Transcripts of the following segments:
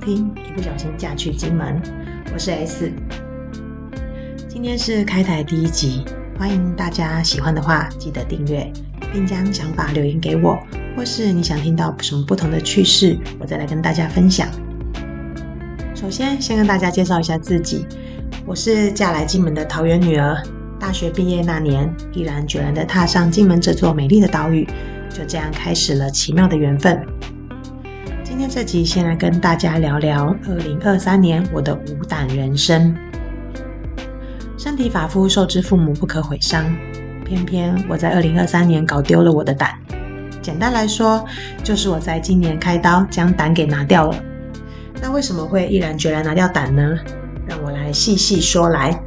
听，一不小心嫁去金门，我是 S。今天是开台第一集，欢迎大家喜欢的话记得订阅，并将想法留言给我，或是你想听到什么不同的趣事，我再来跟大家分享。首先，先跟大家介绍一下自己，我是嫁来金门的桃园女儿。大学毕业那年，毅然决然的踏上金门这座美丽的岛屿，就这样开始了奇妙的缘分。今天这集先来跟大家聊聊二零二三年我的无胆人生。身体发肤受之父母不可毁伤，偏偏我在二零二三年搞丢了我的胆。简单来说，就是我在今年开刀将胆给拿掉了。那为什么会毅然决然拿掉胆呢？让我来细细说来。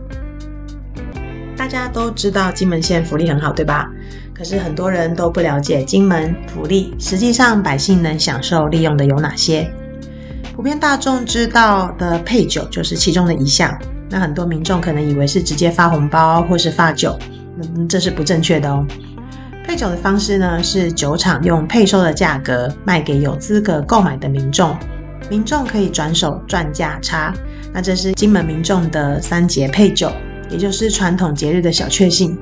大家都知道金门县福利很好，对吧？可是很多人都不了解金门福利，实际上百姓能享受利用的有哪些？普遍大众知道的配酒就是其中的一项。那很多民众可能以为是直接发红包或是发酒，嗯，这是不正确的哦。配酒的方式呢，是酒厂用配售的价格卖给有资格购买的民众，民众可以转手赚价差。那这是金门民众的三节配酒，也就是传统节日的小确幸。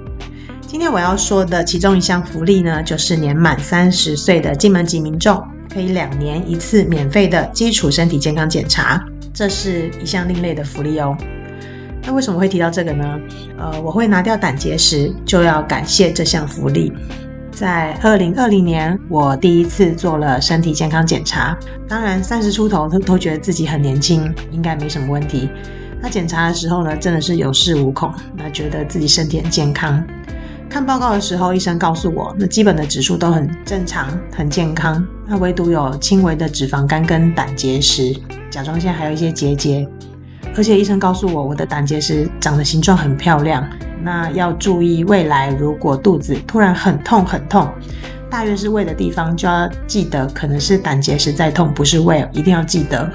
今天我要说的其中一项福利呢，就是年满三十岁的金门籍民众可以两年一次免费的基础身体健康检查，这是一项另类的福利哦。那为什么会提到这个呢？呃，我会拿掉胆结石，就要感谢这项福利。在二零二零年，我第一次做了身体健康检查，当然三十出头都都觉得自己很年轻，应该没什么问题。那检查的时候呢，真的是有恃无恐，那觉得自己身体很健康。看报告的时候，医生告诉我，那基本的指数都很正常，很健康。那唯独有轻微的脂肪肝跟胆结石，甲状腺还有一些结节。而且医生告诉我，我的胆结石长的形状很漂亮。那要注意，未来如果肚子突然很痛很痛，大约是胃的地方，就要记得可能是胆结石在痛，不是胃，一定要记得。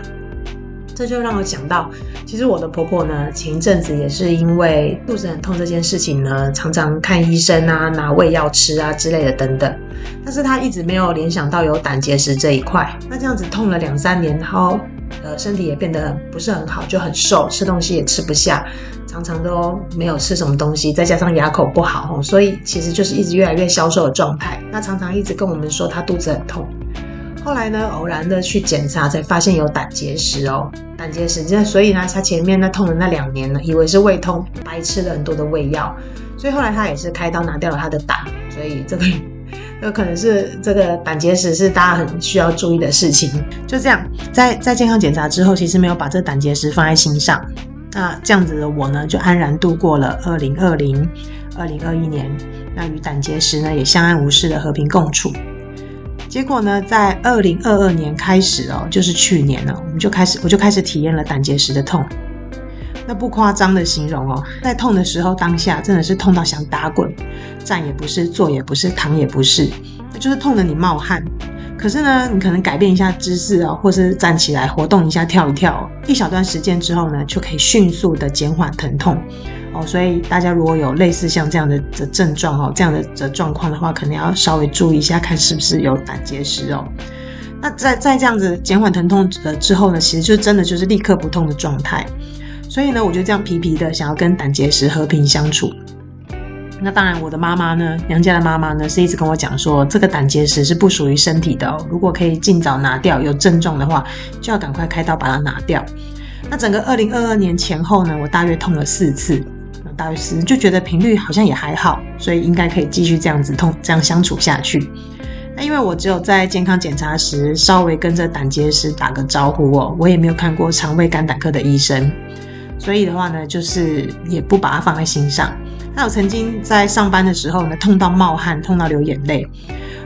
这就让我想到，其实我的婆婆呢，前一阵子也是因为肚子很痛这件事情呢，常常看医生啊，拿胃药吃啊之类的等等。但是她一直没有联想到有胆结石这一块。那这样子痛了两三年，然后呃身体也变得不是很好，就很瘦，吃东西也吃不下，常常都没有吃什么东西，再加上牙口不好，所以其实就是一直越来越消瘦的状态。那常常一直跟我们说她肚子很痛。后来呢，偶然的去检查，才发现有胆结石哦，胆结石。这所以呢，他前面那痛的那两年呢，以为是胃痛，白吃了很多的胃药，所以后来他也是开刀拿掉了他的胆。所以这个，有可能是这个胆结石是大家很需要注意的事情。就这样，在在健康检查之后，其实没有把这胆结石放在心上。那这样子的我呢，就安然度过了二零二零、二零二一年。那与胆结石呢，也相安无事的和平共处。结果呢，在二零二二年开始哦，就是去年了，我们就开始，我就开始体验了胆结石的痛。那不夸张的形容哦，在痛的时候，当下真的是痛到想打滚，站也不是，坐也不是，躺也不是，那就是痛的你冒汗。可是呢，你可能改变一下姿势哦，或是站起来活动一下，跳一跳，一小段时间之后呢，就可以迅速的减缓疼痛。哦，所以大家如果有类似像这样的的症状哦，这样的的状况的话，可能要稍微注意一下，看是不是有胆结石哦。那在在这样子减缓疼痛的之后呢，其实就真的就是立刻不痛的状态。所以呢，我就这样皮皮的想要跟胆结石和平相处。那当然，我的妈妈呢，娘家的妈妈呢，是一直跟我讲说，这个胆结石是不属于身体的哦，如果可以尽早拿掉，有症状的话，就要赶快开刀把它拿掉。那整个二零二二年前后呢，我大约痛了四次。大约是就觉得频率好像也还好，所以应该可以继续这样子痛这样相处下去。那因为我只有在健康检查时稍微跟着胆结石打个招呼哦，我也没有看过肠胃肝胆科的医生，所以的话呢，就是也不把它放在心上。那我曾经在上班的时候呢，痛到冒汗，痛到流眼泪，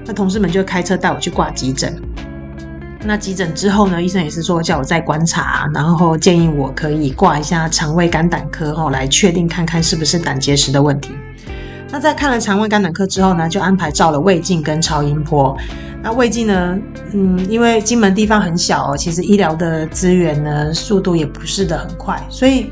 那同事们就开车带我去挂急诊。那急诊之后呢？医生也是说叫我再观察，然后建议我可以挂一下肠胃肝胆科后来确定看看是不是胆结石的问题。那在看了肠胃肝胆科之后呢，就安排照了胃镜跟超音波。那胃镜呢，嗯，因为金门地方很小哦，其实医疗的资源呢，速度也不是的很快，所以。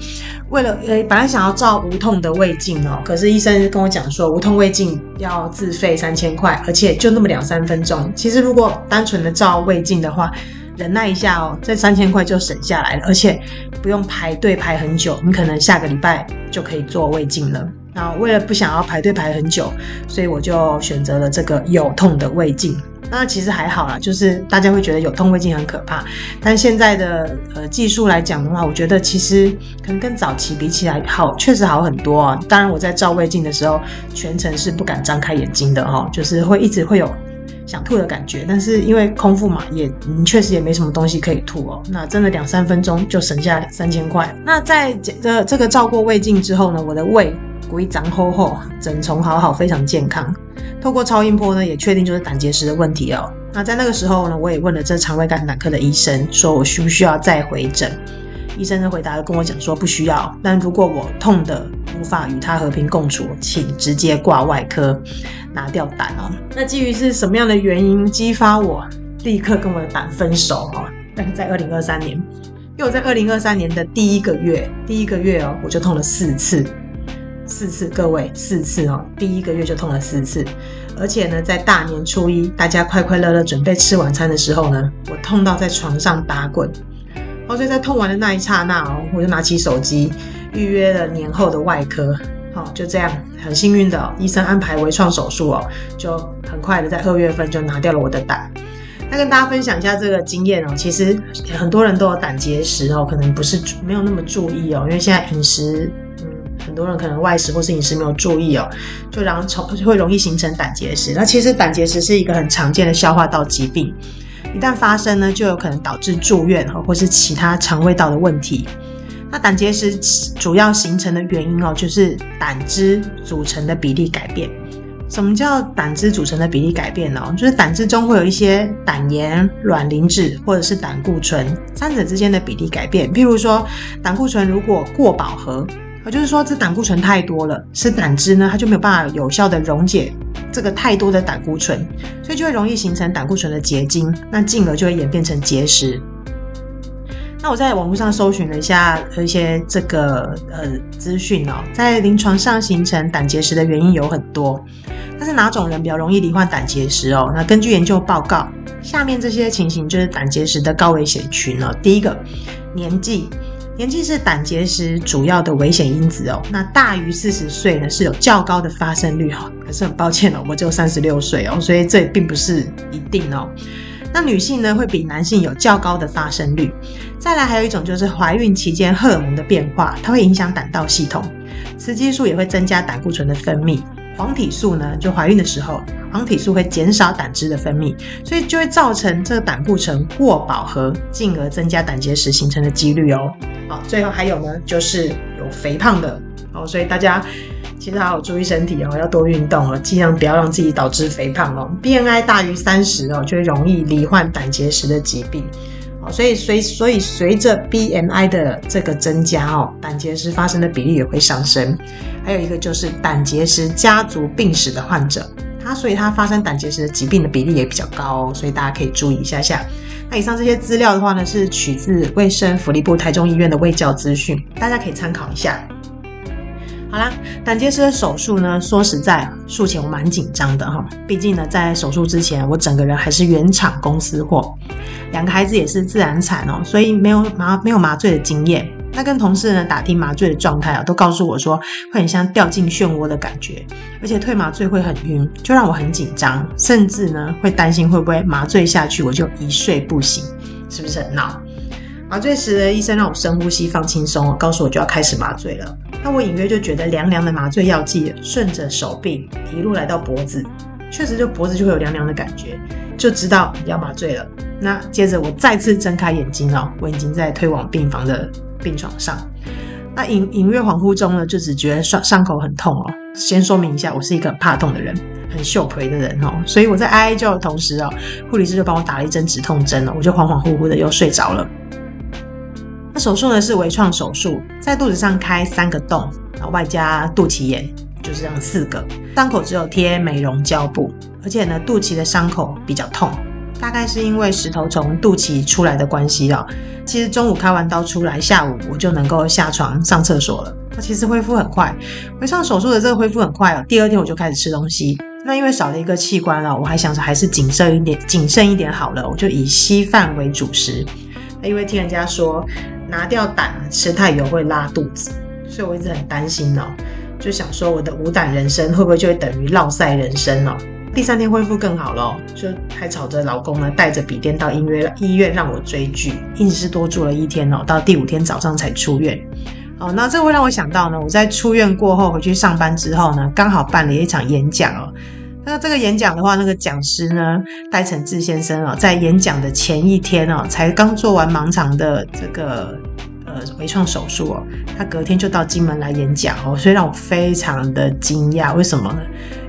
为了呃，本来想要照无痛的胃镜哦，可是医生跟我讲说，无痛胃镜要自费三千块，而且就那么两三分钟。其实如果单纯的照胃镜的话，忍耐一下哦，这三千块就省下来了，而且不用排队排很久，你可能下个礼拜就可以做胃镜了。那为了不想要排队排很久，所以我就选择了这个有痛的胃镜。那其实还好啦，就是大家会觉得有痛胃镜很可怕，但现在的呃技术来讲的话，我觉得其实可能跟早期比起来好，确实好很多啊。当然我在照胃镜的时候，全程是不敢张开眼睛的哈，就是会一直会有想吐的感觉。但是因为空腹嘛，也确实也没什么东西可以吐哦。那真的两三分钟就省下三千块。那在这这个照过胃镜之后呢，我的胃骨长厚厚，整虫好好，非常健康。透过超音波呢，也确定就是胆结石的问题哦。那在那个时候呢，我也问了这肠胃肝胆科的医生，说我需不需要再回诊？医生的回答跟我讲说不需要，但如果我痛的无法与他和平共处，请直接挂外科拿掉胆哦。那基于是什么样的原因激发我立刻跟我的胆分手哦？但是在二零二三年，因为我在二零二三年的第一个月，第一个月哦，我就痛了四次。四次，各位四次哦，第一个月就痛了四次，而且呢，在大年初一，大家快快乐乐准备吃晚餐的时候呢，我痛到在床上打滚。哦，所以在痛完的那一刹那哦，我就拿起手机预约了年后的外科。好，就这样，很幸运的，医生安排微创手术哦，就很快的在二月份就拿掉了我的胆。那跟大家分享一下这个经验哦，其实很多人都有胆结石哦，可能不是没有那么注意哦，因为现在饮食。很多人可能外食或是饮食没有注意哦，就然后从会容易形成胆结石。那其实胆结石是一个很常见的消化道疾病，一旦发生呢，就有可能导致住院哈，或是其他肠胃道的问题。那胆结石主要形成的原因哦，就是胆汁组成的比例改变。什么叫胆汁组成的比例改变呢？就是胆汁中会有一些胆盐、卵磷脂或者是胆固醇，三者之间的比例改变。譬如说，胆固醇如果过饱和。也就是说，这胆固醇太多了，是胆汁呢，它就没有办法有效的溶解这个太多的胆固醇，所以就会容易形成胆固醇的结晶，那进而就会演变成结石。那我在网络上搜寻了一下一些这个呃资讯哦，在临床上形成胆结石的原因有很多，但是哪种人比较容易罹患胆结石哦？那根据研究报告，下面这些情形就是胆结石的高危险群哦。第一个，年纪。年纪是胆结石主要的危险因子哦。那大于四十岁呢，是有较高的发生率哈。可是很抱歉哦，我只有三十六岁哦，所以这并不是一定哦。那女性呢，会比男性有较高的发生率。再来还有一种就是怀孕期间荷尔蒙的变化，它会影响胆道系统，雌激素也会增加胆固醇的分泌。黄体素呢，就怀孕的时候，黄体素会减少胆汁的分泌，所以就会造成这个胆固醇过饱和，进而增加胆结石形成的几率哦。好，最后还有呢，就是有肥胖的哦，所以大家其实好好注意身体哦，要多运动哦，尽量不要让自己导致肥胖哦。BMI 大于三十哦，就会容易罹患胆结石的疾病。所以随所以随着 BMI 的这个增加哦，胆结石发生的比例也会上升。还有一个就是胆结石家族病史的患者，他所以他发生胆结石的疾病的比例也比较高哦，所以大家可以注意一下下。那以上这些资料的话呢，是取自卫生福利部台中医院的卫教资讯，大家可以参考一下。好啦，胆结石的手术呢，说实在，术前我蛮紧张的哈。毕竟呢，在手术之前，我整个人还是原厂公司货，两个孩子也是自然产哦，所以没有麻没有麻醉的经验。那跟同事呢打听麻醉的状态啊，都告诉我说会很像掉进漩涡的感觉，而且退麻醉会很晕，就让我很紧张，甚至呢会担心会不会麻醉下去我就一睡不醒，是不是很闹？麻醉时的医生让我深呼吸，放轻松，告诉我就要开始麻醉了。那我隐约就觉得凉凉的麻醉药剂顺着手臂一路来到脖子，确实就脖子就会有凉凉的感觉，就知道要麻醉了。那接着我再次睁开眼睛哦，我已经在推往病房的病床上。那隐隐约恍惚中呢，就只觉得伤伤口很痛哦。先说明一下，我是一个很怕痛的人，很秀腿的人哦，所以我在哀叫的同时哦，护理师就帮我打了一针止痛针了，我就恍恍惚惚的又睡着了。手术呢是微创手术，在肚子上开三个洞，然后外加肚脐眼，就是这样四个。伤口只有贴美容胶布，而且呢肚脐的伤口比较痛，大概是因为石头从肚脐出来的关系哦。其实中午开完刀出来，下午我就能够下床上厕所了。那其实恢复很快，微创手术的这个恢复很快哦。第二天我就开始吃东西。那因为少了一个器官了，我还想着还是谨慎一点，谨慎一点好了，我就以稀饭为主食。因为听人家说拿掉胆吃太油会拉肚子，所以我一直很担心哦，就想说我的无胆人生会不会就会等于落塞人生哦？第三天恢复更好了，就还吵着老公呢，带着笔电到医院医院让我追剧，硬是多住了一天哦，到第五天早上才出院。哦，那这会让我想到呢，我在出院过后回去上班之后呢，刚好办了一场演讲哦。那这个演讲的话，那个讲师呢，戴承志先生哦，在演讲的前一天哦，才刚做完盲肠的这个呃微创手术哦，他隔天就到金门来演讲哦，所以让我非常的惊讶。为什么呢？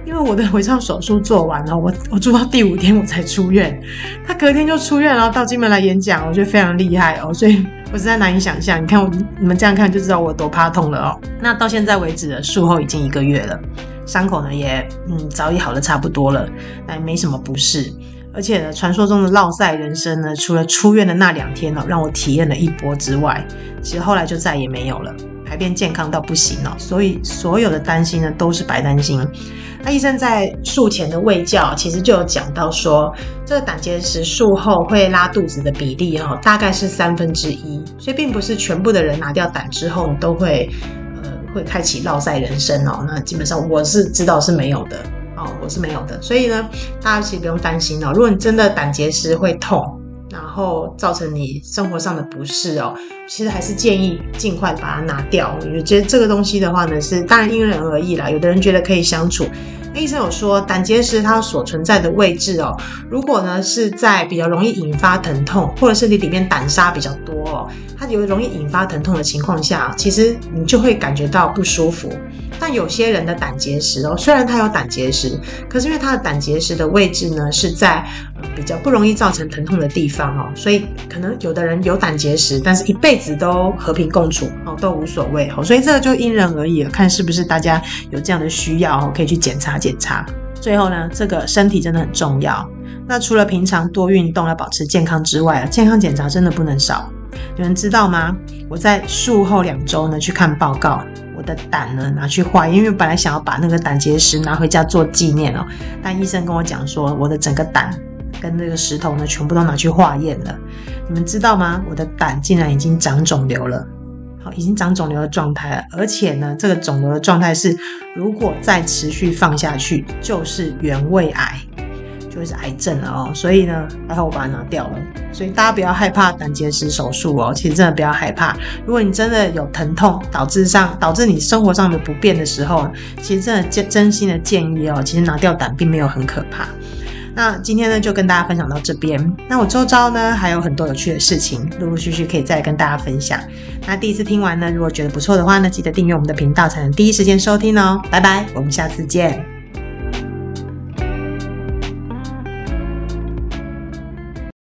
因为我的微创手术做完了，我我住到第五天我才出院，他隔天就出院，然后到金门来演讲，我觉得非常厉害哦，所以我实在难以想象。你看我你们这样看就知道我多怕痛了哦。那到现在为止的，术后已经一个月了，伤口呢也嗯早已好的差不多了，但没什么不适。而且呢，传说中的落赛人生呢，除了出院的那两天哦，让我体验了一波之外，其实后来就再也没有了。排便健康到不行哦，所以所有的担心呢都是白担心。那医生在术前的胃教其实就有讲到说，这个胆结石术后会拉肚子的比例哈，大概是三分之一，所以并不是全部的人拿掉胆之后都会呃会开启落塞人生哦。那基本上我是知道是没有的哦，我是没有的，所以呢，大家其实不用担心哦。如果你真的胆结石会痛。然后造成你生活上的不适哦，其实还是建议尽快把它拿掉。我觉得这个东西的话呢，是当然因人而异啦。有的人觉得可以相处。那医生有说，胆结石它所存在的位置哦，如果呢是在比较容易引发疼痛，或者是你里面胆沙比较多哦，它有容易引发疼痛的情况下，其实你就会感觉到不舒服。但有些人的胆结石哦，虽然他有胆结石，可是因为他的胆结石的位置呢是在比较不容易造成疼痛的地方哦，所以可能有的人有胆结石，但是一辈子都和平共处哦，都无所谓哦。所以这个就因人而异了，看是不是大家有这样的需要哦，可以去检查检查。最后呢，这个身体真的很重要。那除了平常多运动来保持健康之外啊，健康检查真的不能少。有人知道吗？我在术后两周呢去看报告，我的胆呢拿去化，因为本来想要把那个胆结石拿回家做纪念哦，但医生跟我讲说，我的整个胆跟那个石头呢全部都拿去化验了。你们知道吗？我的胆竟然已经长肿瘤了，好，已经长肿瘤的状态了，而且呢，这个肿瘤的状态是，如果再持续放下去，就是原位癌。就会是癌症了哦，所以呢，还好我把它拿掉了。所以大家不要害怕胆结石手术哦，其实真的不要害怕。如果你真的有疼痛导致上导致你生活上的不便的时候，其实真的真真心的建议哦，其实拿掉胆并没有很可怕。那今天呢就跟大家分享到这边。那我周遭呢还有很多有趣的事情，陆陆续续可以再跟大家分享。那第一次听完呢，如果觉得不错的话呢，记得订阅我们的频道，才能第一时间收听哦。拜拜，我们下次见。